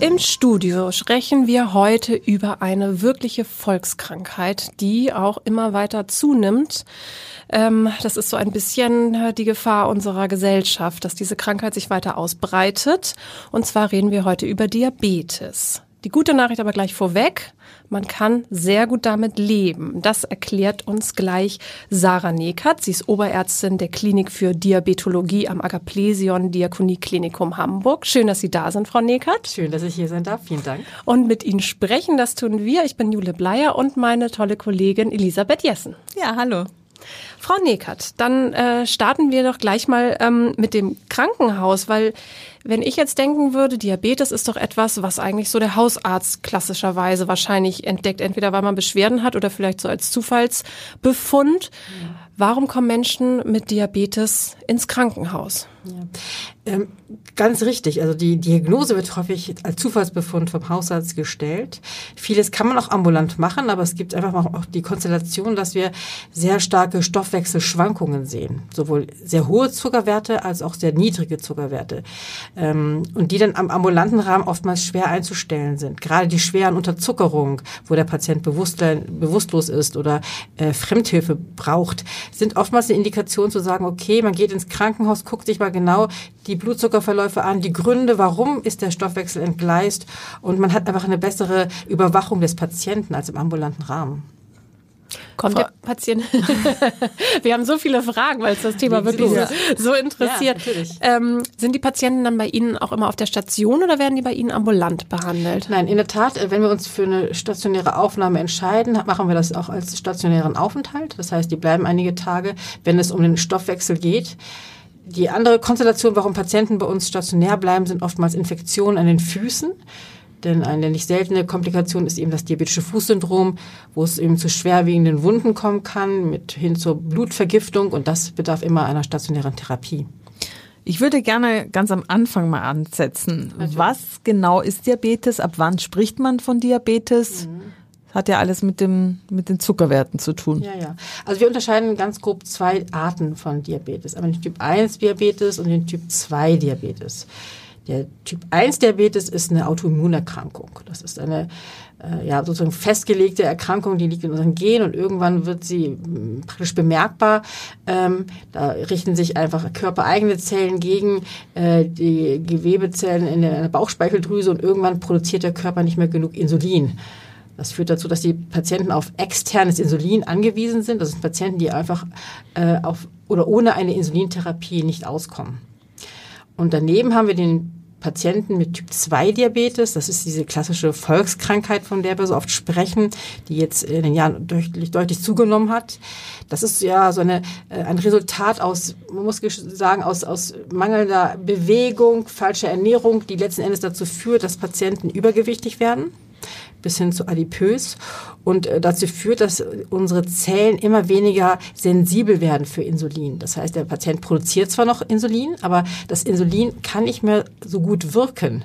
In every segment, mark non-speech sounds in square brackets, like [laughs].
Im Studio sprechen wir heute über eine wirkliche Volkskrankheit, die auch immer weiter zunimmt. Ähm, das ist so ein bisschen äh, die Gefahr unserer Gesellschaft, dass diese Krankheit sich weiter ausbreitet. Und zwar reden wir heute über Diabetes. Die gute Nachricht aber gleich vorweg. Man kann sehr gut damit leben. Das erklärt uns gleich Sarah Neckert. Sie ist Oberärztin der Klinik für Diabetologie am Agaplesion Diakonieklinikum Hamburg. Schön, dass Sie da sind, Frau Neckert. Schön, dass ich hier sein darf. Vielen Dank. Und mit Ihnen sprechen, das tun wir. Ich bin Jule Bleier und meine tolle Kollegin Elisabeth Jessen. Ja, hallo. Frau Neckert, dann äh, starten wir doch gleich mal ähm, mit dem Krankenhaus, weil wenn ich jetzt denken würde, Diabetes ist doch etwas, was eigentlich so der Hausarzt klassischerweise wahrscheinlich entdeckt, entweder weil man Beschwerden hat oder vielleicht so als Zufallsbefund. Ja. Warum kommen Menschen mit Diabetes ins Krankenhaus? Ja. Ähm, ganz richtig. Also die Diagnose wird häufig als Zufallsbefund vom Hausarzt gestellt. Vieles kann man auch ambulant machen, aber es gibt einfach auch die Konstellation, dass wir sehr starke Stoffwechselschwankungen sehen. Sowohl sehr hohe Zuckerwerte als auch sehr niedrige Zuckerwerte. Ähm, und die dann am ambulanten Rahmen oftmals schwer einzustellen sind. Gerade die schweren Unterzuckerung, wo der Patient bewusstlos ist oder äh, Fremdhilfe braucht, sind oftmals eine Indikation zu sagen, okay, man geht ins Krankenhaus, guckt sich mal genau die Blutzuckerverläufe an, die Gründe, warum ist der Stoffwechsel entgleist und man hat einfach eine bessere Überwachung des Patienten als im ambulanten Rahmen. Kommt der Patient? [laughs] Wir haben so viele Fragen, weil es das Thema wirklich ja. so interessiert. Ja, ähm, sind die Patienten dann bei Ihnen auch immer auf der Station oder werden die bei Ihnen ambulant behandelt? Nein, in der Tat, äh, wenn wir uns für eine stationäre Aufnahme entscheiden, machen wir das auch als stationären Aufenthalt. Das heißt, die bleiben einige Tage, wenn es um den Stoffwechsel geht. Die andere Konstellation, warum Patienten bei uns stationär bleiben, sind oftmals Infektionen an den Füßen. Denn eine nicht seltene Komplikation ist eben das diabetische Fußsyndrom, wo es eben zu schwerwiegenden Wunden kommen kann, mit hin zur Blutvergiftung und das bedarf immer einer stationären Therapie. Ich würde gerne ganz am Anfang mal ansetzen. Natürlich. Was genau ist Diabetes? Ab wann spricht man von Diabetes? Mhm. Hat ja alles mit dem, mit den Zuckerwerten zu tun. Ja, ja. Also wir unterscheiden ganz grob zwei Arten von Diabetes. Einmal den Typ 1 Diabetes und den Typ 2 Diabetes. Der Typ 1 Diabetes ist eine Autoimmunerkrankung. Das ist eine äh, ja, sozusagen festgelegte Erkrankung, die liegt in unseren Genen und irgendwann wird sie hm, praktisch bemerkbar. Ähm, da richten sich einfach körpereigene Zellen gegen äh, die Gewebezellen in der Bauchspeicheldrüse und irgendwann produziert der Körper nicht mehr genug Insulin. Das führt dazu, dass die Patienten auf externes Insulin angewiesen sind. Das sind Patienten, die einfach äh, auf oder ohne eine Insulintherapie nicht auskommen. Und daneben haben wir den Patienten mit Typ 2 Diabetes. Das ist diese klassische Volkskrankheit, von der wir so oft sprechen, die jetzt in den Jahren deutlich, deutlich zugenommen hat. Das ist ja so eine, äh, ein Resultat aus, man muss sagen, aus, aus mangelnder Bewegung, falscher Ernährung, die letzten Endes dazu führt, dass Patienten übergewichtig werden bis hin zu adipös und äh, dazu führt, dass unsere Zellen immer weniger sensibel werden für Insulin. Das heißt, der Patient produziert zwar noch Insulin, aber das Insulin kann nicht mehr so gut wirken.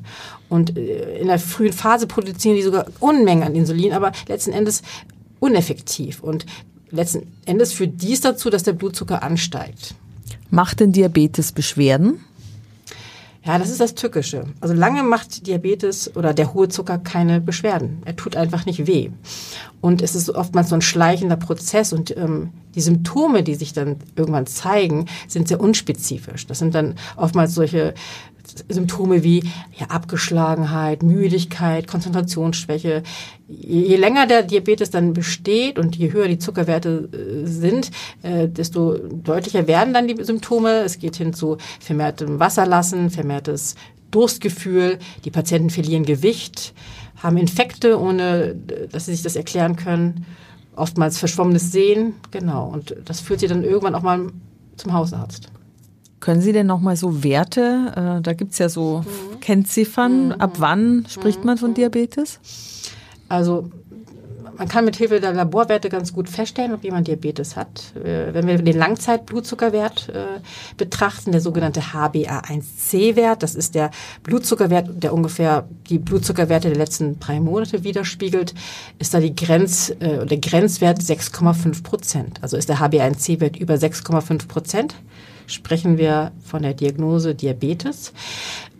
Und äh, in der frühen Phase produzieren die sogar Unmengen an Insulin, aber letzten Endes uneffektiv. Und letzten Endes führt dies dazu, dass der Blutzucker ansteigt. Macht denn Diabetes Beschwerden? Ja, das ist das Tückische. Also lange macht Diabetes oder der hohe Zucker keine Beschwerden. Er tut einfach nicht weh. Und es ist oftmals so ein schleichender Prozess und ähm, die Symptome, die sich dann irgendwann zeigen, sind sehr unspezifisch. Das sind dann oftmals solche Symptome wie ja, Abgeschlagenheit, Müdigkeit, Konzentrationsschwäche. Je länger der Diabetes dann besteht und je höher die Zuckerwerte äh, sind, äh, desto deutlicher werden dann die Symptome. Es geht hin zu vermehrtem Wasserlassen, vermehrtes Durstgefühl. Die Patienten verlieren Gewicht, haben Infekte, ohne dass sie sich das erklären können. Oftmals verschwommenes Sehen, genau. Und das führt sie dann irgendwann auch mal zum Hausarzt. Können Sie denn nochmal so Werte, äh, da gibt's ja so mhm. Kennziffern, mhm. ab wann spricht man von Diabetes? Also man kann mit Hilfe der Laborwerte ganz gut feststellen, ob jemand Diabetes hat. Äh, wenn wir den Langzeitblutzuckerwert äh, betrachten, der sogenannte HbA1c-Wert, das ist der Blutzuckerwert, der ungefähr die Blutzuckerwerte der letzten drei Monate widerspiegelt, ist da die Grenz, äh, der Grenzwert 6,5 Prozent. Also ist der HbA1c-Wert über 6,5 Prozent sprechen wir von der Diagnose Diabetes.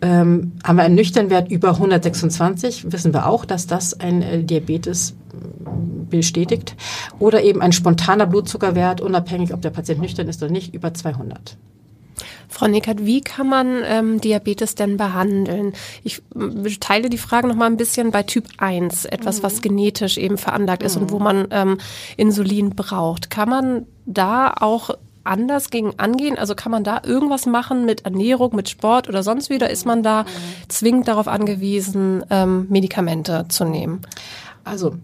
Ähm, haben wir einen nüchternen Wert über 126, wissen wir auch, dass das ein äh, Diabetes bestätigt. Oder eben ein spontaner Blutzuckerwert, unabhängig ob der Patient nüchtern ist oder nicht, über 200. Frau Nickert, wie kann man ähm, Diabetes denn behandeln? Ich äh, teile die Frage noch mal ein bisschen bei Typ 1, etwas, mhm. was genetisch eben veranlagt ist mhm. und wo man ähm, Insulin braucht. Kann man da auch anders gegen angehen? Also kann man da irgendwas machen mit Ernährung, mit Sport oder sonst wie? Oder ist man da zwingend darauf angewiesen, ähm, Medikamente zu nehmen? Also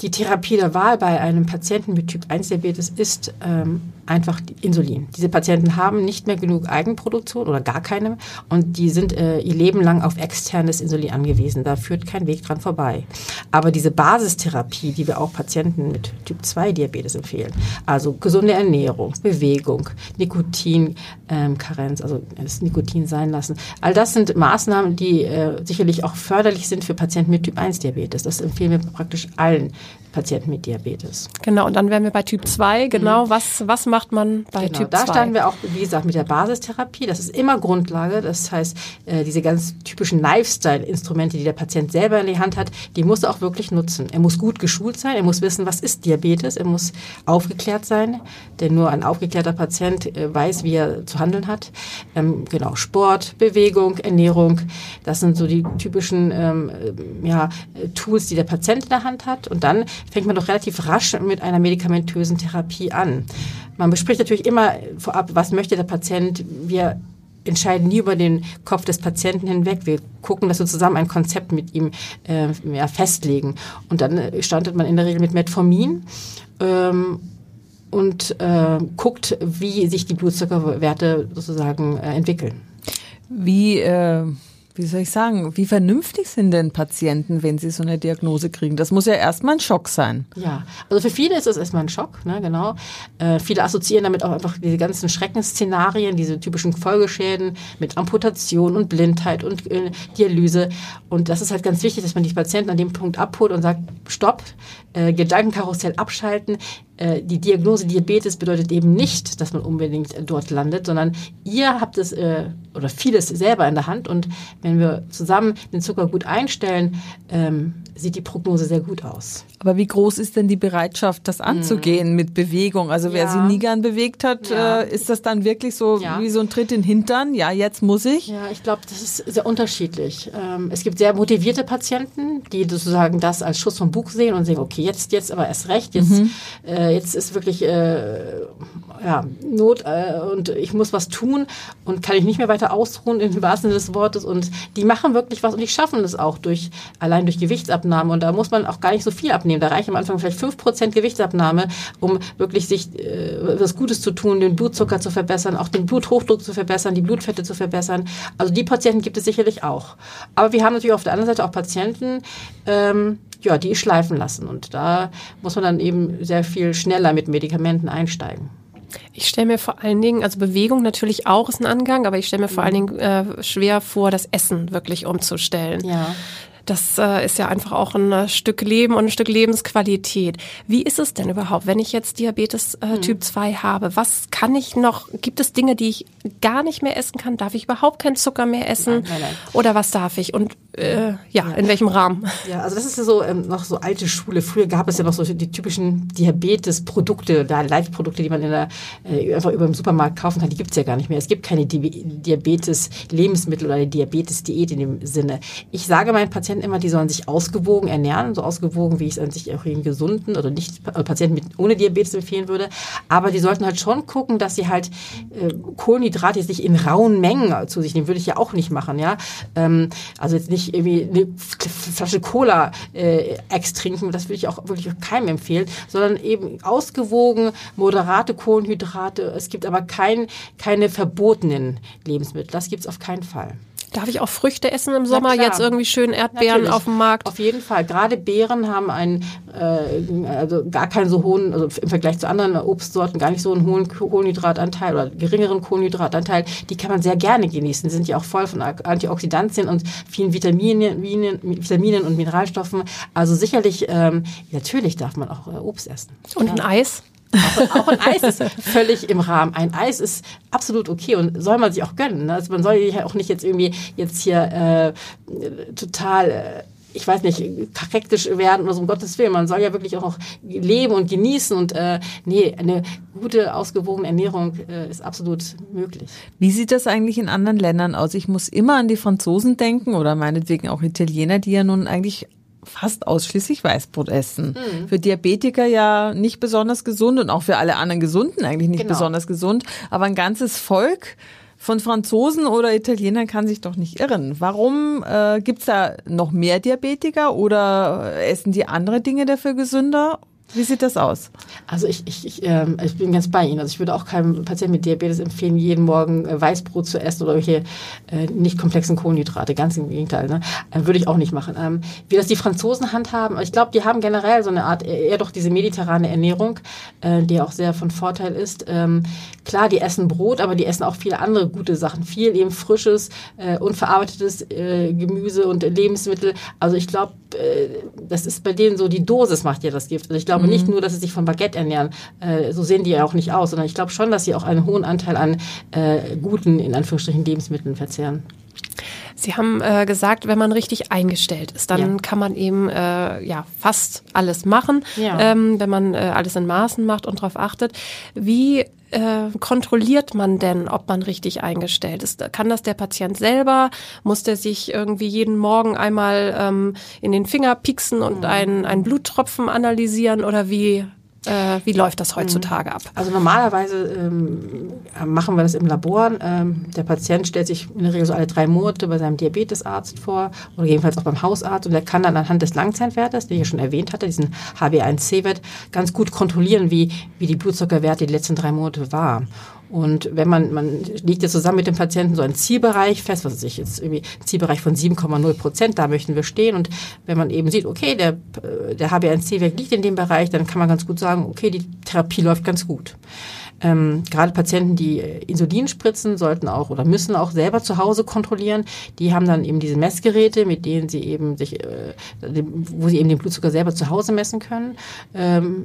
die Therapie der Wahl bei einem Patienten mit Typ 1 Diabetes ist ähm, einfach Insulin. Diese Patienten haben nicht mehr genug Eigenproduktion oder gar keine und die sind äh, ihr Leben lang auf externes Insulin angewiesen. Da führt kein Weg dran vorbei. Aber diese Basistherapie, die wir auch Patienten mit Typ 2 Diabetes empfehlen, also gesunde Ernährung, Bewegung, Nikotinkarenz, ähm, also das Nikotin sein lassen, all das sind Maßnahmen, die äh, sicherlich auch förderlich sind für Patienten mit Typ 1 Diabetes. Das empfehlen wir praktisch allen Patienten mit Diabetes. Genau, und dann wären wir bei Typ 2. Genau, mhm. was, was macht man bei genau, Typ 2? Da starten wir auch, wie gesagt, mit der Basistherapie. Das ist immer Grundlage. Das heißt, äh, diese ganz typischen Lifestyle-Instrumente, die der Patient selber in die Hand hat, die muss er auch wirklich nutzen. Er muss gut geschult sein, er muss wissen, was ist Diabetes, er muss aufgeklärt sein, denn nur ein aufgeklärter Patient äh, weiß, wie er zu handeln hat. Ähm, genau, Sport, Bewegung, Ernährung, das sind so die typischen ähm, ja, Tools, die der Patient in der Hand hat. Und dann fängt man doch relativ rasch mit einer medikamentösen Therapie an. Man bespricht natürlich immer vorab, was möchte der Patient. Wir entscheiden nie über den Kopf des Patienten hinweg. Wir gucken, dass wir zusammen ein Konzept mit ihm äh, ja, festlegen. Und dann startet man in der Regel mit Metformin. Ähm, und äh, guckt, wie sich die Blutzuckerwerte sozusagen äh, entwickeln. Wie äh, wie soll ich sagen, wie vernünftig sind denn Patienten, wenn sie so eine Diagnose kriegen? Das muss ja erstmal ein Schock sein. Ja, also für viele ist es erstmal ein Schock, ne, genau. Äh, viele assoziieren damit auch einfach diese ganzen Schreckensszenarien, diese typischen Folgeschäden mit Amputation und Blindheit und äh, Dialyse. Und das ist halt ganz wichtig, dass man die Patienten an dem Punkt abholt und sagt, stopp, äh, Gedankenkarussell abschalten. Äh, die Diagnose Diabetes bedeutet eben nicht, dass man unbedingt dort landet, sondern ihr habt es äh, oder vieles selber in der Hand und wenn wir zusammen den Zucker gut einstellen, ähm, sieht die Prognose sehr gut aus. Aber wie groß ist denn die Bereitschaft, das anzugehen mhm. mit Bewegung? Also wer ja. sie nie gern bewegt hat, ja. äh, ist das dann wirklich so ja. wie so ein Tritt in den Hintern? Ja, jetzt muss ich? Ja, ich glaube, das ist sehr unterschiedlich. Ähm, es gibt sehr motivierte Patienten, die sozusagen das als Schuss vom Buch sehen und sagen, okay, jetzt, jetzt aber erst recht, jetzt, mhm. äh, jetzt ist wirklich äh, ja, Not äh, und ich muss was tun und kann ich nicht mehr weiter ausruhen im wahrsten Sinne des Wortes und die machen wirklich was und die schaffen es auch durch allein durch Gewichtsabnahme und da muss man auch gar nicht so viel abnehmen. Da reicht am Anfang vielleicht fünf Prozent Gewichtsabnahme, um wirklich sich äh, was Gutes zu tun, den Blutzucker zu verbessern, auch den Bluthochdruck zu verbessern, die Blutfette zu verbessern. Also die Patienten gibt es sicherlich auch. Aber wir haben natürlich auf der anderen Seite auch Patienten, ähm, ja, die schleifen lassen. Und da muss man dann eben sehr viel schneller mit Medikamenten einsteigen. Ich stelle mir vor allen Dingen, also Bewegung natürlich auch ist ein Angang, aber ich stelle mir vor allen Dingen äh, schwer vor, das Essen wirklich umzustellen. Ja. Das äh, ist ja einfach auch ein äh, Stück Leben und ein Stück Lebensqualität. Wie ist es denn überhaupt, wenn ich jetzt Diabetes äh, hm. Typ 2 habe? Was kann ich noch, gibt es Dinge, die ich gar nicht mehr essen kann? Darf ich überhaupt keinen Zucker mehr essen? Nein, nein, nein. Oder was darf ich? Und äh, ja, in welchem Rahmen? Ja, also das ist ja so ähm, noch so alte Schule. Früher gab es ja noch so die typischen Diabetes-Produkte, da Leitprodukte, die man in der, äh, einfach über den Supermarkt kaufen kann. Die gibt es ja gar nicht mehr. Es gibt keine Di Diabetes-Lebensmittel oder Diabetes-Diät in dem Sinne. Ich sage meinen Patienten immer, die sollen sich ausgewogen ernähren, so ausgewogen, wie ich es an sich auch den gesunden oder nicht äh, Patienten mit, ohne Diabetes empfehlen würde. Aber die sollten halt schon gucken, dass sie halt äh, Kohlenhydrate jetzt nicht in rauen Mengen zu sich nehmen, würde ich ja auch nicht machen, ja. Ähm, also jetzt nicht nicht irgendwie eine Flasche Cola äh, Ex trinken, das würde ich auch wirklich keinem empfehlen, sondern eben ausgewogen, moderate Kohlenhydrate. Es gibt aber kein, keine verbotenen Lebensmittel. Das gibt es auf keinen Fall. Darf ich auch Früchte essen im Sommer? Jetzt irgendwie schön Erdbeeren Natürlich. auf dem Markt? Auf jeden Fall. Gerade Beeren haben einen, äh, also gar keinen so hohen, also im Vergleich zu anderen Obstsorten gar nicht so einen hohen Kohlenhydratanteil oder geringeren Kohlenhydratanteil. Die kann man sehr gerne genießen. Die sind ja auch voll von Antioxidantien und vielen Vitaminen, Vitaminen und Mineralstoffen. Also sicherlich, ähm, natürlich darf man auch äh, Obst essen. Und ein Eis? Auch, auch, ein Eis ist völlig im Rahmen. Ein Eis ist absolut okay und soll man sich auch gönnen. Ne? Also man soll ja auch nicht jetzt irgendwie jetzt hier äh, total äh, ich weiß nicht, hektisch werden oder so, um Gottes Willen. Man soll ja wirklich auch leben und genießen und äh, nee, eine gute, ausgewogene Ernährung äh, ist absolut möglich. Wie sieht das eigentlich in anderen Ländern aus? Ich muss immer an die Franzosen denken oder meinetwegen auch Italiener, die ja nun eigentlich fast ausschließlich Weißbrot essen. Mhm. Für Diabetiker ja nicht besonders gesund und auch für alle anderen Gesunden eigentlich nicht genau. besonders gesund. Aber ein ganzes Volk von Franzosen oder Italienern kann sich doch nicht irren. Warum äh, gibt's da noch mehr Diabetiker oder essen die andere Dinge dafür gesünder? Wie sieht das aus? Also ich, ich, ich, ähm, ich bin ganz bei Ihnen. Also ich würde auch keinem Patienten mit Diabetes empfehlen, jeden Morgen äh, Weißbrot zu essen oder welche äh, nicht komplexen Kohlenhydrate. Ganz im Gegenteil. Ne? Äh, würde ich auch nicht machen. Ähm, wie das die Franzosen handhaben, ich glaube, die haben generell so eine Art, eher doch diese mediterrane Ernährung, äh, die auch sehr von Vorteil ist. Ähm, klar, die essen Brot, aber die essen auch viele andere gute Sachen. Viel eben frisches, äh, unverarbeitetes äh, Gemüse und Lebensmittel. Also ich glaube, äh, das ist bei denen so, die Dosis macht ja das Gift. Also ich glaube mhm. nicht nur, dass sie sich von Baguette ernähren, äh, so sehen die ja auch nicht aus, sondern ich glaube schon, dass sie auch einen hohen Anteil an äh, guten, in Anführungsstrichen, Lebensmitteln verzehren. Sie haben äh, gesagt, wenn man richtig eingestellt ist, dann ja. kann man eben äh, ja fast alles machen, ja. ähm, wenn man äh, alles in Maßen macht und darauf achtet. Wie äh, kontrolliert man denn, ob man richtig eingestellt ist? Kann das der Patient selber? Muss der sich irgendwie jeden Morgen einmal ähm, in den Finger pieksen und mhm. einen, einen Bluttropfen analysieren oder wie äh, wie läuft das heutzutage ab? Also normalerweise ähm, machen wir das im Labor. Ähm, der Patient stellt sich in der Regel so alle drei Monate bei seinem Diabetesarzt vor oder jedenfalls auch beim Hausarzt und der kann dann anhand des Langzeitwertes, den ich ja schon erwähnt hatte, diesen HbA1c-Wert, ganz gut kontrollieren, wie, wie die Blutzuckerwerte die letzten drei Monate war. Und wenn man, man legt jetzt zusammen mit dem Patienten so einen Zielbereich fest, was weiß ich, jetzt irgendwie ein Zielbereich von 7,0 Prozent, da möchten wir stehen. Und wenn man eben sieht, okay, der, der HbA1c-Wert liegt in dem Bereich, dann kann man ganz gut sagen, okay, die Therapie läuft ganz gut. Ähm, gerade Patienten, die äh, Insulin spritzen, sollten auch oder müssen auch selber zu Hause kontrollieren. Die haben dann eben diese Messgeräte, mit denen sie eben sich, äh, wo sie eben den Blutzucker selber zu Hause messen können. Ähm,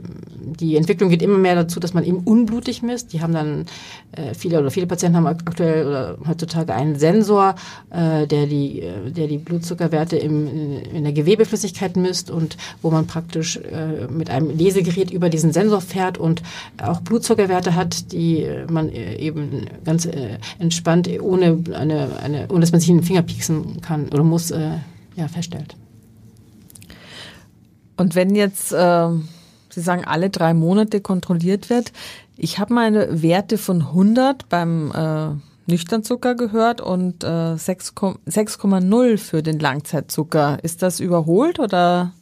die Entwicklung geht immer mehr dazu, dass man eben unblutig misst. Die haben dann äh, viele oder viele Patienten haben aktuell oder heutzutage einen Sensor, äh, der die, äh, der die Blutzuckerwerte im, in der Gewebeflüssigkeit misst und wo man praktisch äh, mit einem Lesegerät über diesen Sensor fährt und auch Blutzuckerwerte hat hat, die man eben ganz äh, entspannt, ohne, eine, eine, ohne dass man sich in den Finger pieksen kann oder muss, äh, ja, feststellt. Und wenn jetzt, äh, Sie sagen, alle drei Monate kontrolliert wird, ich habe meine Werte von 100 beim äh, Nüchternzucker gehört und äh, 6,0 für den Langzeitzucker. Ist das überholt oder?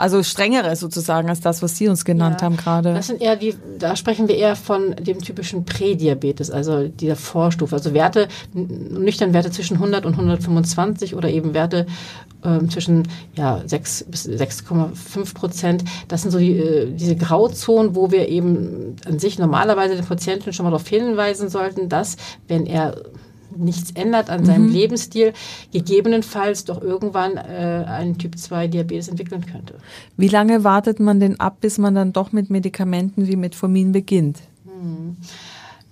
Also strengere sozusagen als das, was Sie uns genannt ja, haben gerade. Das sind eher die, da sprechen wir eher von dem typischen Prädiabetes, also dieser Vorstufe. Also Werte, nüchtern Werte zwischen 100 und 125 oder eben Werte ähm, zwischen ja, 6 bis 6,5 Prozent. Das sind so die, äh, diese Grauzonen, wo wir eben an sich normalerweise den Patienten schon mal darauf hinweisen sollten, dass wenn er nichts ändert an seinem mhm. Lebensstil, gegebenenfalls doch irgendwann äh, einen Typ 2 Diabetes entwickeln könnte. Wie lange wartet man denn ab, bis man dann doch mit Medikamenten wie Metformin beginnt? Mhm.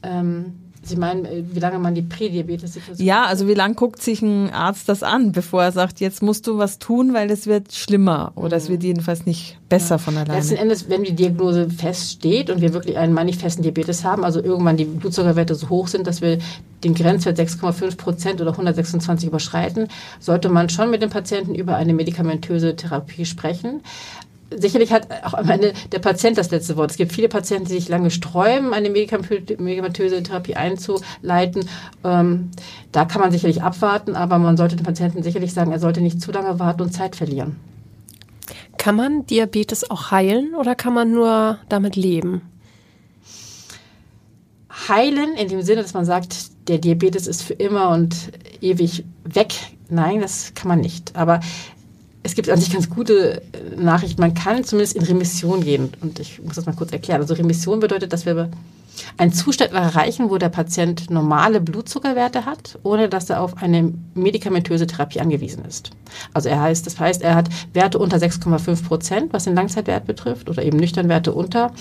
Ähm, Sie meinen, äh, wie lange man die Prädiabetes-Situation Ja, also wie lange guckt sich ein Arzt das an, bevor er sagt, jetzt musst du was tun, weil es wird schlimmer oder mhm. es wird jedenfalls nicht besser ja. von alleine. Letzten Endes, wenn die Diagnose feststeht und wir wirklich einen manifesten Diabetes haben, also irgendwann die Blutzuckerwerte so hoch sind, dass wir den Grenzwert 6,5 Prozent oder 126 überschreiten, sollte man schon mit dem Patienten über eine medikamentöse Therapie sprechen. Sicherlich hat auch am Ende der Patient das letzte Wort. Es gibt viele Patienten, die sich lange sträuben, eine medikamentöse Therapie einzuleiten. Ähm, da kann man sicherlich abwarten, aber man sollte dem Patienten sicherlich sagen, er sollte nicht zu lange warten und Zeit verlieren. Kann man Diabetes auch heilen oder kann man nur damit leben? Heilen in dem Sinne, dass man sagt, der Diabetes ist für immer und ewig weg. Nein, das kann man nicht. Aber es gibt sich ganz gute äh, Nachrichten. Man kann zumindest in Remission gehen. Und ich muss das mal kurz erklären. Also Remission bedeutet, dass wir einen Zustand erreichen, wo der Patient normale Blutzuckerwerte hat, ohne dass er auf eine medikamentöse Therapie angewiesen ist. Also er heißt, das heißt, er hat Werte unter 6,5 Prozent, was den Langzeitwert betrifft, oder eben nüchtern Werte unter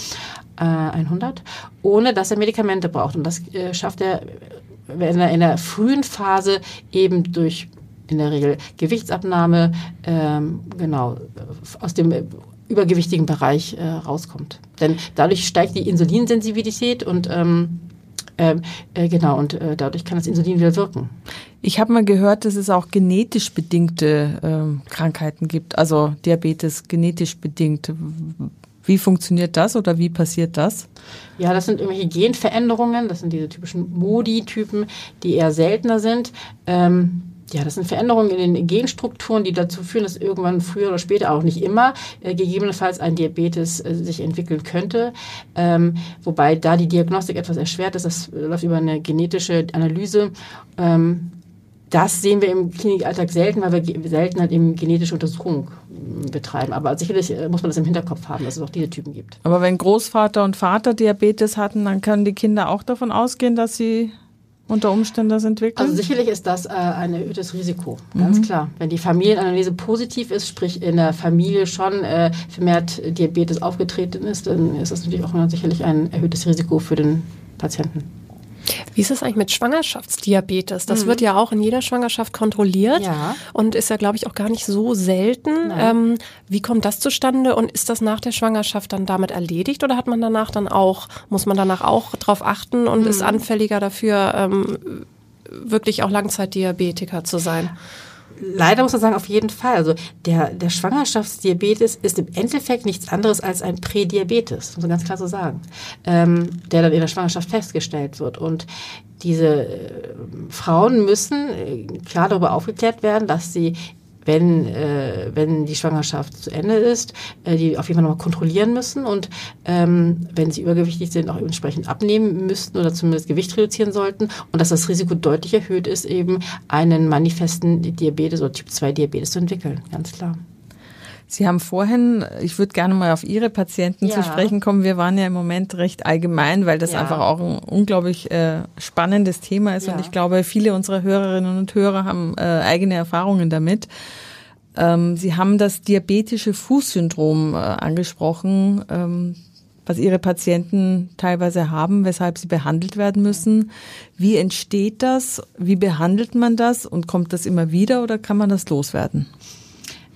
äh, 100, ohne dass er Medikamente braucht. Und das äh, schafft er, wenn er in der frühen Phase eben durch in der Regel Gewichtsabnahme, ähm, genau, aus dem übergewichtigen Bereich äh, rauskommt. Denn dadurch steigt die Insulinsensibilität und ähm, äh, äh, genau, und äh, dadurch kann das Insulin wieder wirken. Ich habe mal gehört, dass es auch genetisch bedingte äh, Krankheiten gibt, also Diabetes genetisch bedingt. Wie funktioniert das oder wie passiert das? Ja, das sind irgendwelche Genveränderungen, das sind diese typischen Modi-Typen, die eher seltener sind. Ähm, ja, das sind Veränderungen in den Genstrukturen, die dazu führen, dass irgendwann früher oder später, auch nicht immer, äh, gegebenenfalls ein Diabetes äh, sich entwickeln könnte. Ähm, wobei da die Diagnostik etwas erschwert ist, das läuft über eine genetische Analyse. Ähm, das sehen wir im Klinikalltag selten, weil wir selten halt eben genetische Untersuchungen äh, betreiben. Aber sicherlich äh, muss man das im Hinterkopf haben, dass es auch diese Typen gibt. Aber wenn Großvater und Vater Diabetes hatten, dann können die Kinder auch davon ausgehen, dass sie unter Umständen das entwickeln? Also sicherlich ist das äh, ein erhöhtes Risiko, ganz mhm. klar. Wenn die Familienanalyse positiv ist, sprich in der Familie schon äh, vermehrt Diabetes aufgetreten ist, dann ist das natürlich auch sicherlich ein erhöhtes Risiko für den Patienten. Wie ist es eigentlich mit Schwangerschaftsdiabetes? Das mhm. wird ja auch in jeder Schwangerschaft kontrolliert ja. und ist ja, glaube ich, auch gar nicht so selten. Ähm, wie kommt das zustande und ist das nach der Schwangerschaft dann damit erledigt oder hat man danach dann auch, muss man danach auch darauf achten und mhm. ist anfälliger dafür, ähm, wirklich auch Langzeitdiabetiker zu sein? Leider muss man sagen, auf jeden Fall. Also der, der Schwangerschaftsdiabetes ist im Endeffekt nichts anderes als ein Prädiabetes, muss man ganz klar so sagen, ähm, der dann in der Schwangerschaft festgestellt wird. Und diese äh, Frauen müssen äh, klar darüber aufgeklärt werden, dass sie wenn, äh, wenn die Schwangerschaft zu Ende ist, äh, die auf jeden Fall nochmal kontrollieren müssen und ähm, wenn sie übergewichtig sind, auch entsprechend abnehmen müssten oder zumindest Gewicht reduzieren sollten und dass das Risiko deutlich erhöht ist, eben einen manifesten Diabetes oder Typ 2 Diabetes zu entwickeln, ganz klar. Sie haben vorhin, ich würde gerne mal auf Ihre Patienten ja. zu sprechen kommen. Wir waren ja im Moment recht allgemein, weil das ja. einfach auch ein unglaublich äh, spannendes Thema ist. Ja. Und ich glaube, viele unserer Hörerinnen und Hörer haben äh, eigene Erfahrungen damit. Ähm, Sie haben das diabetische Fußsyndrom äh, angesprochen. Ähm, was ihre Patienten teilweise haben, weshalb sie behandelt werden müssen. Wie entsteht das? Wie behandelt man das? Und kommt das immer wieder oder kann man das loswerden?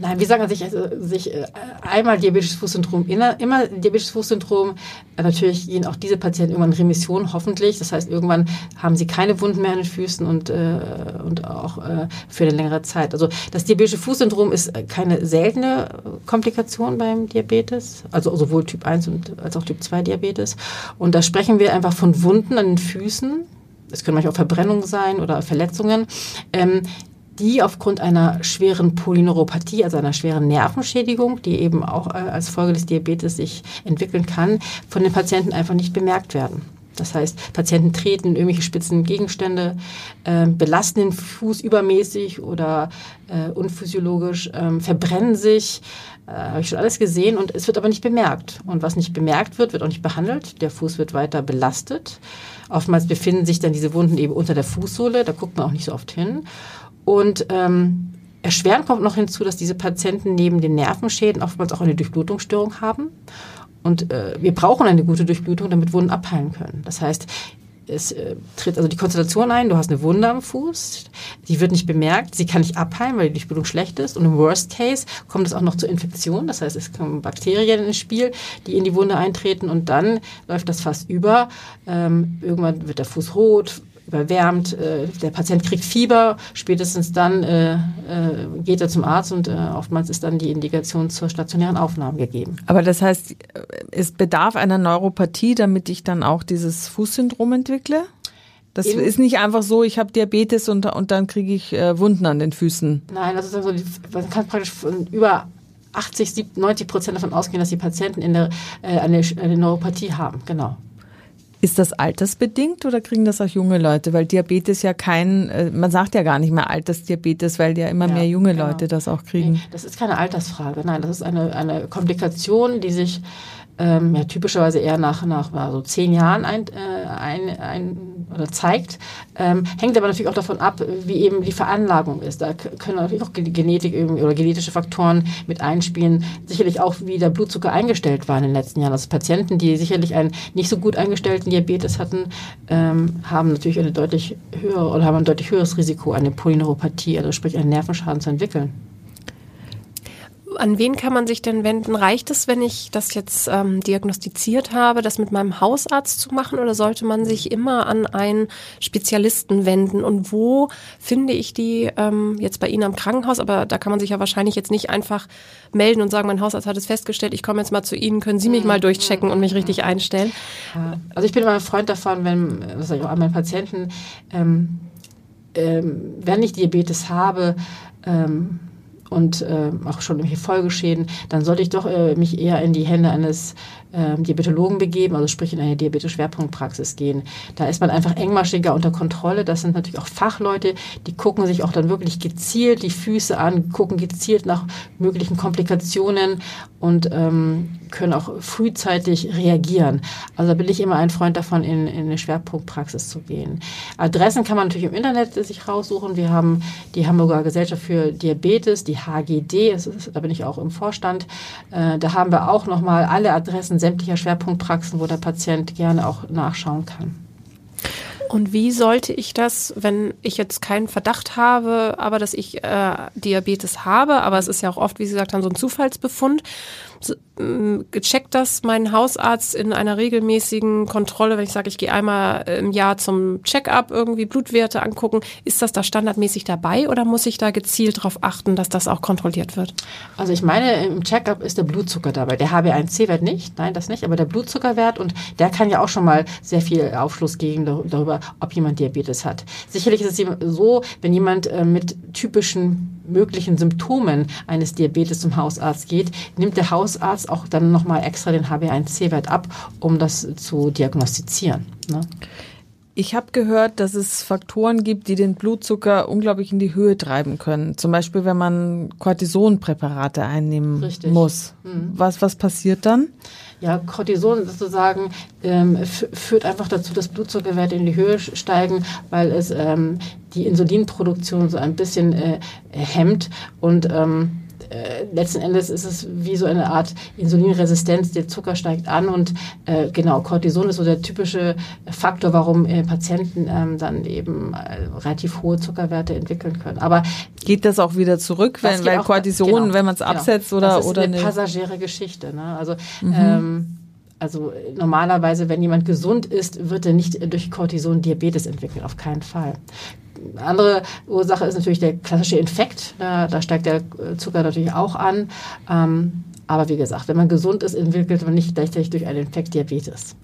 Nein, wir sagen sich, also, sich äh, einmal diabetisches Fußsyndrom, immer, diabetisches Fußsyndrom. Äh, natürlich gehen auch diese Patienten irgendwann in Remission, hoffentlich. Das heißt, irgendwann haben sie keine Wunden mehr an den Füßen und, äh, und auch äh, für eine längere Zeit. Also das diabetische Fußsyndrom ist keine seltene Komplikation beim Diabetes, also sowohl Typ 1 und, als auch Typ 2 Diabetes. Und da sprechen wir einfach von Wunden an den Füßen, es können manchmal auch Verbrennungen sein oder Verletzungen, ähm, die aufgrund einer schweren Polyneuropathie, also einer schweren Nervenschädigung, die eben auch äh, als Folge des Diabetes sich entwickeln kann, von den Patienten einfach nicht bemerkt werden. Das heißt, Patienten treten in irgendwelche spitzen Gegenstände, äh, belasten den Fuß übermäßig oder äh, unphysiologisch, äh, verbrennen sich. Äh, Habe ich schon alles gesehen und es wird aber nicht bemerkt. Und was nicht bemerkt wird, wird auch nicht behandelt. Der Fuß wird weiter belastet. Oftmals befinden sich dann diese Wunden eben unter der Fußsohle, da guckt man auch nicht so oft hin. Und ähm, erschwerend kommt noch hinzu, dass diese Patienten neben den Nervenschäden oftmals auch eine Durchblutungsstörung haben. Und äh, wir brauchen eine gute Durchblutung, damit Wunden abheilen können. Das heißt, es äh, tritt also die Konstellation ein, du hast eine Wunde am Fuß, die wird nicht bemerkt, sie kann nicht abheilen, weil die Durchblutung schlecht ist und im Worst Case kommt es auch noch zur Infektion, das heißt, es kommen Bakterien ins Spiel, die in die Wunde eintreten und dann läuft das fast über. Ähm, irgendwann wird der Fuß rot, überwärmt, äh, der Patient kriegt Fieber, spätestens dann äh, äh, geht er zum Arzt und äh, oftmals ist dann die Indikation zur stationären Aufnahme gegeben. Aber das heißt, es bedarf einer Neuropathie, damit ich dann auch dieses Fußsyndrom entwickle? Das In, ist nicht einfach so, ich habe Diabetes und, und dann kriege ich äh, Wunden an den Füßen. Nein, das ist also, man kann praktisch von über 80, 90 Prozent davon ausgehen, dass die Patienten in der, äh, eine, eine Neuropathie haben. Genau. Ist das altersbedingt oder kriegen das auch junge Leute? Weil Diabetes ja kein, äh, man sagt ja gar nicht mehr Altersdiabetes, weil ja immer ja, mehr junge genau. Leute das auch kriegen. Nee, das ist keine Altersfrage, nein, das ist eine, eine Komplikation, die sich ähm, ja, typischerweise eher nach, nach also zehn Jahren ein, äh, ein, ein, oder zeigt. Ähm, hängt aber natürlich auch davon ab, wie eben die Veranlagung ist. Da können natürlich auch Genetik oder genetische Faktoren mit einspielen. Sicherlich auch, wie der Blutzucker eingestellt war in den letzten Jahren. Also Patienten, die sicherlich einen nicht so gut eingestellten Diabetes hatten, ähm, haben natürlich eine deutlich höhere oder haben ein deutlich höheres Risiko, eine Polyneuropathie, also sprich einen Nervenschaden zu entwickeln. An wen kann man sich denn wenden? Reicht es, wenn ich das jetzt ähm, diagnostiziert habe, das mit meinem Hausarzt zu machen oder sollte man sich immer an einen Spezialisten wenden? Und wo finde ich die ähm, jetzt bei Ihnen am Krankenhaus? Aber da kann man sich ja wahrscheinlich jetzt nicht einfach melden und sagen, mein Hausarzt hat es festgestellt, ich komme jetzt mal zu Ihnen, können Sie mich mal durchchecken und mich richtig einstellen? Also ich bin immer ein Freund davon, wenn, das sage ich auch an meinen Patienten, ähm, ähm, wenn ich Diabetes habe, ähm, und äh, auch schon irgendwelche Folgeschäden, dann sollte ich doch äh, mich eher in die Hände eines äh, Diabetologen begeben, also sprich in eine Diabetes-Schwerpunktpraxis gehen. Da ist man einfach engmaschiger unter Kontrolle. Das sind natürlich auch Fachleute, die gucken sich auch dann wirklich gezielt die Füße an, gucken gezielt nach möglichen Komplikationen und ähm, können auch frühzeitig reagieren. Also da bin ich immer ein Freund davon, in, in eine Schwerpunktpraxis zu gehen. Adressen kann man natürlich im Internet sich raussuchen. Wir haben die Hamburger Gesellschaft für Diabetes, die HGD, ist, da bin ich auch im Vorstand. Äh, da haben wir auch nochmal alle Adressen sämtlicher Schwerpunktpraxen, wo der Patient gerne auch nachschauen kann. Und wie sollte ich das, wenn ich jetzt keinen Verdacht habe, aber dass ich äh, Diabetes habe, aber es ist ja auch oft, wie Sie gesagt haben, so ein Zufallsbefund, gecheckt das mein Hausarzt in einer regelmäßigen Kontrolle, wenn ich sage, ich gehe einmal im Jahr zum Check-up irgendwie Blutwerte angucken, ist das da standardmäßig dabei oder muss ich da gezielt darauf achten, dass das auch kontrolliert wird? Also ich meine, im Check-up ist der Blutzucker dabei. Der HB1C-Wert nicht, nein, das nicht, aber der Blutzuckerwert und der kann ja auch schon mal sehr viel Aufschluss geben darüber, ob jemand Diabetes hat. Sicherlich ist es so, wenn jemand äh, mit typischen möglichen Symptomen eines Diabetes zum Hausarzt geht, nimmt der Hausarzt auch dann nochmal extra den HB1C-Wert ab, um das zu diagnostizieren. Ne? Ich habe gehört, dass es Faktoren gibt, die den Blutzucker unglaublich in die Höhe treiben können. Zum Beispiel, wenn man Cortisonpräparate einnehmen Richtig. muss. Mhm. Was, was passiert dann? Ja, Cortison sozusagen ähm, führt einfach dazu, dass Blutzuckerwerte in die Höhe steigen, weil es ähm, die Insulinproduktion so ein bisschen äh, hemmt und ähm, äh, letzten Endes ist es wie so eine Art Insulinresistenz, der Zucker steigt an und äh, genau, Cortison ist so der typische Faktor, warum äh, Patienten ähm, dann eben äh, relativ hohe Zuckerwerte entwickeln können. Aber geht das auch wieder zurück, wenn, weil Cortison, genau, wenn man es genau. absetzt genau. oder das ist oder eine, eine passagiere Geschichte. Ne? Also mhm. ähm, also normalerweise, wenn jemand gesund ist, wird er nicht durch Cortison Diabetes entwickeln, auf keinen Fall andere Ursache ist natürlich der klassische Infekt. Da, da steigt der Zucker natürlich auch an. Ähm, aber wie gesagt, wenn man gesund ist, entwickelt man nicht gleichzeitig durch einen Infekt Diabetes.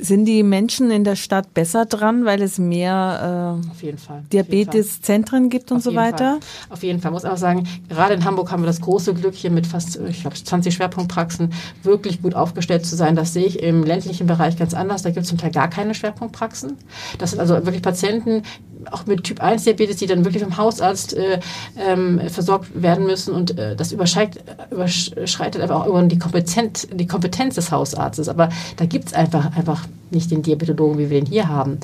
Sind die Menschen in der Stadt besser dran, weil es mehr äh, Diabeteszentren gibt und Auf so weiter? Fall. Auf jeden Fall. Ich muss auch sagen, gerade in Hamburg haben wir das große Glück, hier mit fast, ich glaube, 20 Schwerpunktpraxen wirklich gut aufgestellt zu sein. Das sehe ich im ländlichen Bereich ganz anders. Da gibt es zum Teil gar keine Schwerpunktpraxen. Das sind also wirklich Patienten, auch mit Typ 1 Diabetes, die dann wirklich vom Hausarzt äh, ähm, versorgt werden müssen und äh, das überschreitet, überschreitet einfach auch irgendwann die Kompetenz, die Kompetenz des Hausarztes. Aber da gibt es einfach, einfach nicht den Diabetologen, wie wir ihn hier haben.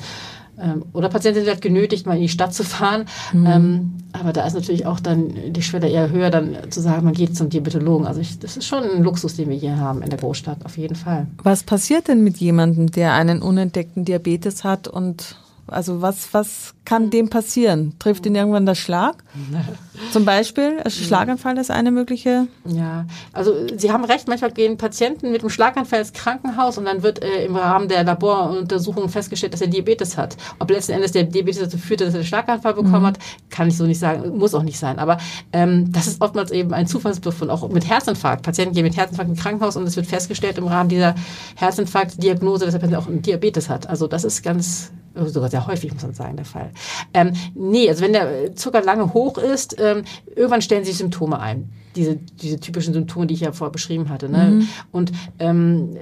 Ähm, oder Patienten sind halt genötigt, mal in die Stadt zu fahren. Mhm. Ähm, aber da ist natürlich auch dann die Schwelle eher höher, dann zu sagen, man geht zum Diabetologen. Also ich, das ist schon ein Luxus, den wir hier haben in der Großstadt, auf jeden Fall. Was passiert denn mit jemandem, der einen unentdeckten Diabetes hat und Also was, was kann dem passieren? Trifft ihn irgendwann der Schlag? [laughs] Zum Beispiel, ein Schlaganfall ist eine mögliche. Ja, also Sie haben recht, manchmal gehen Patienten mit einem Schlaganfall ins Krankenhaus und dann wird äh, im Rahmen der Laboruntersuchung festgestellt, dass er Diabetes hat. Ob letzten Endes der Diabetes dazu führt, dass er einen Schlaganfall bekommen mhm. hat, kann ich so nicht sagen, muss auch nicht sein. Aber ähm, das ist oftmals eben ein Zufallsbefund, auch mit Herzinfarkt. Patienten gehen mit Herzinfarkt ins Krankenhaus und es wird festgestellt im Rahmen dieser Herzinfarktdiagnose, dass der Patient auch einen Diabetes hat. Also das ist ganz sogar sehr häufig, muss man sagen, der Fall. Ähm, nee, also wenn der Zucker lange hoch ist, ähm, irgendwann stellen sich Symptome ein. Diese, diese typischen Symptome, die ich ja vorher beschrieben hatte. Ne? Mhm. Und ähm,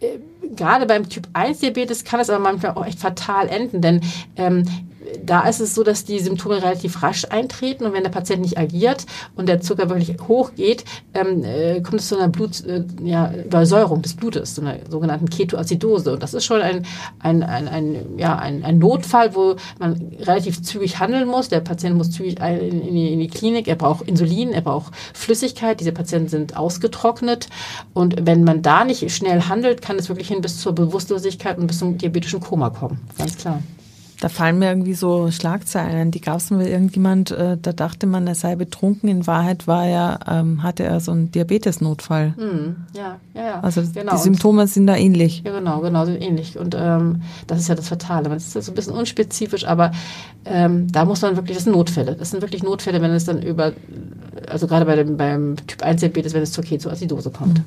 äh, äh gerade beim Typ 1 Diabetes kann es aber manchmal auch echt fatal enden, denn ähm, da ist es so, dass die Symptome relativ rasch eintreten und wenn der Patient nicht agiert und der Zucker wirklich hochgeht, ähm, äh, kommt es zu einer Blut, äh, ja, Übersäuerung des Blutes, zu einer sogenannten Ketoacidose. Und das ist schon ein, ein, ein, ein, ja, ein, ein Notfall, wo man relativ zügig handeln muss. Der Patient muss zügig in, in, die, in die Klinik, er braucht Insulin, er braucht Flüssigkeit, diese Patienten sind ausgetrocknet. Und wenn man da nicht schnell handelt, kann es wirklich hin bis zur Bewusstlosigkeit und bis zum diabetischen Koma kommen. Ganz klar. Da fallen mir irgendwie so Schlagzeilen. Die gab es mal irgendjemand, äh, da dachte man, er sei betrunken. In Wahrheit war er, ähm, hatte er so einen Diabetesnotfall. Hm, ja, ja, ja. Also genau. die Symptome sind da ähnlich. Ja, genau, genau, sind ähnlich. Und ähm, das ist ja das Fatale. Das ist so ein bisschen unspezifisch, aber ähm, da muss man wirklich, das sind Notfälle. Das sind wirklich Notfälle, wenn es dann über, also gerade bei dem, beim Typ 1 Diabetes, wenn es zur Ketoacidose kommt. Mhm.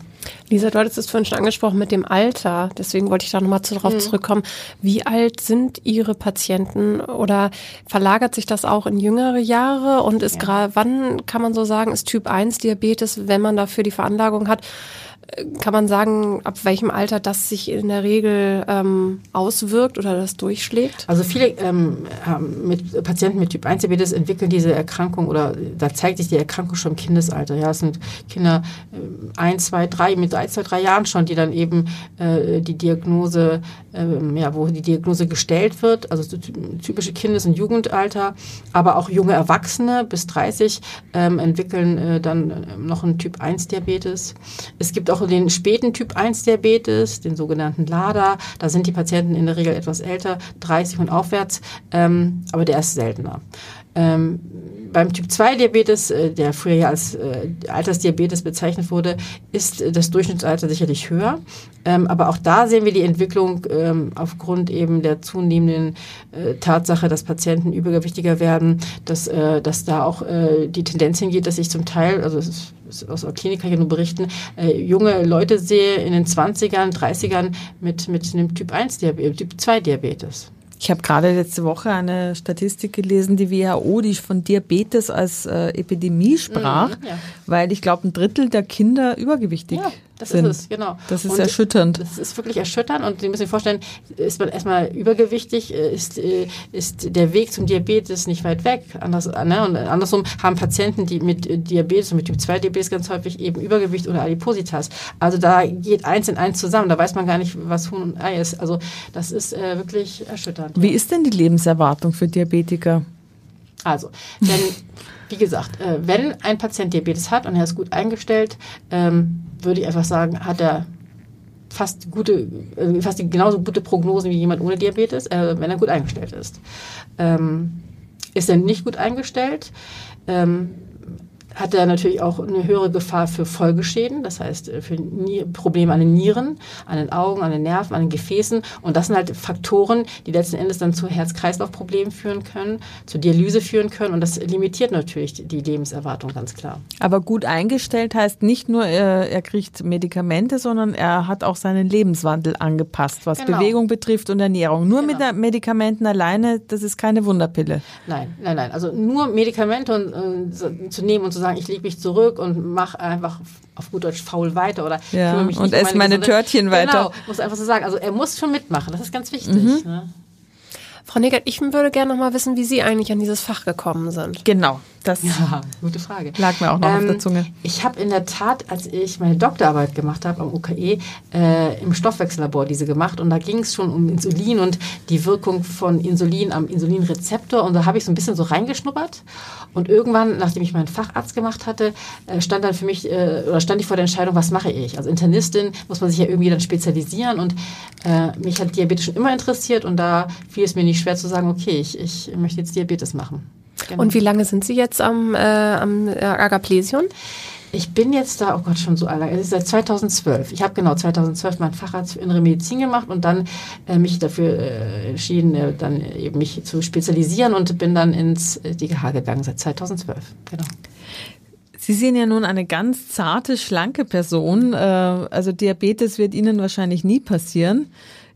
Lisa, du hattest es vorhin schon angesprochen mit dem Alter. Deswegen wollte ich da nochmal darauf mhm. zurückkommen. Wie alt sind Ihre Patienten? Patienten? Oder verlagert sich das auch in jüngere Jahre? Und ist ja. gerade, wann kann man so sagen, ist Typ 1 Diabetes, wenn man dafür die Veranlagung hat, kann man sagen, ab welchem Alter das sich in der Regel ähm, auswirkt oder das durchschlägt? Also viele ähm, mit Patienten mit Typ 1 Diabetes entwickeln diese Erkrankung oder da zeigt sich die Erkrankung schon im Kindesalter. Ja, es sind Kinder äh, ein, zwei, drei, mit ein, zwei, drei Jahren schon, die dann eben äh, die Diagnose, äh, ja, wo die Diagnose gestellt wird, also typische Kindes- und Jugendalter, aber auch junge Erwachsene bis 30 ähm, entwickeln äh, dann noch einen Typ 1 Diabetes. Es gibt auch den späten Typ 1 Diabetes, den sogenannten LADA. Da sind die Patienten in der Regel etwas älter, 30 und aufwärts, ähm, aber der ist seltener. Ähm, beim Typ 2 Diabetes, äh, der früher ja als äh, Altersdiabetes bezeichnet wurde, ist äh, das Durchschnittsalter sicherlich höher. Ähm, aber auch da sehen wir die Entwicklung ähm, aufgrund eben der zunehmenden Tatsache, dass Patienten übergewichtiger werden, dass, dass da auch die Tendenz hingeht, dass ich zum Teil, also ist, aus der Klinik kann ich nur berichten, junge Leute sehe in den 20ern, 30ern mit, mit einem Typ 1 Diabetes, Typ 2 Diabetes. Ich habe gerade letzte Woche eine Statistik gelesen, die WHO, die von Diabetes als äh, Epidemie sprach, mhm, ja. weil ich glaube, ein Drittel der Kinder übergewichtig ja, das sind. ist es, genau. Das ist und erschütternd. Das ist wirklich erschütternd und Sie müssen sich vorstellen, ist man erstmal übergewichtig, äh, ist, äh, ist der Weg zum Diabetes nicht weit weg. Anders, ne? Und andersrum haben Patienten, die mit Diabetes und mit Typ 2 Diabetes ganz häufig eben Übergewicht oder Adipositas. Also da geht eins in eins zusammen. Da weiß man gar nicht, was Huhn und Ei ist. Also das ist äh, wirklich erschütternd. Wie ist denn die Lebenserwartung für Diabetiker? Also, wenn, wie gesagt, äh, wenn ein Patient Diabetes hat und er ist gut eingestellt, ähm, würde ich einfach sagen, hat er fast gute, äh, fast genauso gute Prognosen wie jemand ohne Diabetes, äh, wenn er gut eingestellt ist. Ähm, ist er nicht gut eingestellt, ähm, hat er natürlich auch eine höhere Gefahr für Folgeschäden, das heißt äh, für Probleme an den Nieren, an den Augen, an den Nerven, an den Gefäßen. Und das sind halt Faktoren, die letzten Endes dann zu Herz-Kreislauf-Problemen führen können, zur Dialyse führen können. Und das limitiert natürlich die Lebenserwartung ganz klar. Aber gut eingestellt heißt nicht nur, er, er kriegt Medikamente, sondern er hat auch seinen Lebenswandel angepasst, was genau. Bewegung betrifft und Ernährung. Nur genau. mit Medikamenten alleine, das ist keine Wunderpille. Nein, nein, nein. Also nur Medikamente und, äh, zu nehmen und zu sagen, ich lege mich zurück und mache einfach auf gut Deutsch faul weiter oder ja, mich und esse meine, meine Törtchen weiter. Genau, muss einfach so sagen. Also er muss schon mitmachen, das ist ganz wichtig. Mhm. Ne? Frau Negert, ich würde gerne noch mal wissen, wie Sie eigentlich an dieses Fach gekommen sind. Genau. Das Ja, gute Frage. lag mir auch noch auf der Zunge. Ich habe in der Tat, als ich meine Doktorarbeit gemacht habe am UKE, äh, im Stoffwechsellabor diese gemacht und da ging es schon um Insulin und die Wirkung von Insulin am Insulinrezeptor und da habe ich so ein bisschen so reingeschnuppert und irgendwann, nachdem ich meinen Facharzt gemacht hatte, äh, stand dann für mich äh, oder stand ich vor der Entscheidung, was mache ich? Also Internistin muss man sich ja irgendwie dann spezialisieren und äh, mich hat Diabetes schon immer interessiert und da fiel es mir nicht schwer zu sagen, okay, ich, ich möchte jetzt Diabetes machen. Genau. Und wie lange sind Sie jetzt am, äh, am äh, Agaplesion? Ich bin jetzt da, oh Gott, schon so lange. Es ist seit 2012. Ich habe genau 2012 meinen Facharzt für innere Medizin gemacht und dann äh, mich dafür äh, entschieden, äh, dann eben mich zu spezialisieren und bin dann ins äh, DGH gegangen seit 2012. Genau. Sie sind ja nun eine ganz zarte, schlanke Person. Äh, also Diabetes wird Ihnen wahrscheinlich nie passieren.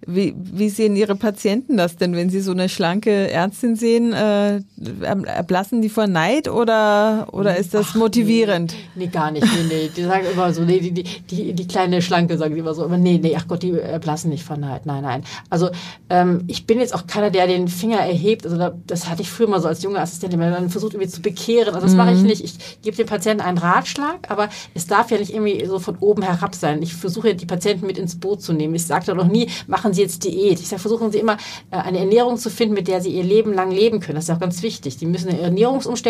Wie, wie sehen Ihre Patienten das denn, wenn Sie so eine schlanke Ärztin sehen? Äh, erblassen die vor Neid oder, oder ist das Ach, motivierend? Nee, nee, gar nicht. Nee, nee. Die sagen immer so, nee, die, die, die, die kleine Schlanke sagen die immer so, aber nee, nee, ach Gott, die erblassen nicht von Neid. Nein, nein. Also ähm, ich bin jetzt auch keiner, der den Finger erhebt. Also da, das hatte ich früher mal so als junge Assistentin, wenn man versucht, irgendwie zu bekehren. Also das mache ich nicht. Ich gebe dem Patienten einen Ratschlag, aber es darf ja nicht irgendwie so von oben herab sein. Ich versuche ja die Patienten mit ins Boot zu nehmen. Ich sage da noch nie, machen Sie jetzt Diät. Ich sage, versuchen Sie immer äh, eine Ernährung zu finden, mit der Sie Ihr Leben lang leben können. Das ist auch ganz wichtig. Die müssen eine Ernährungsumstellung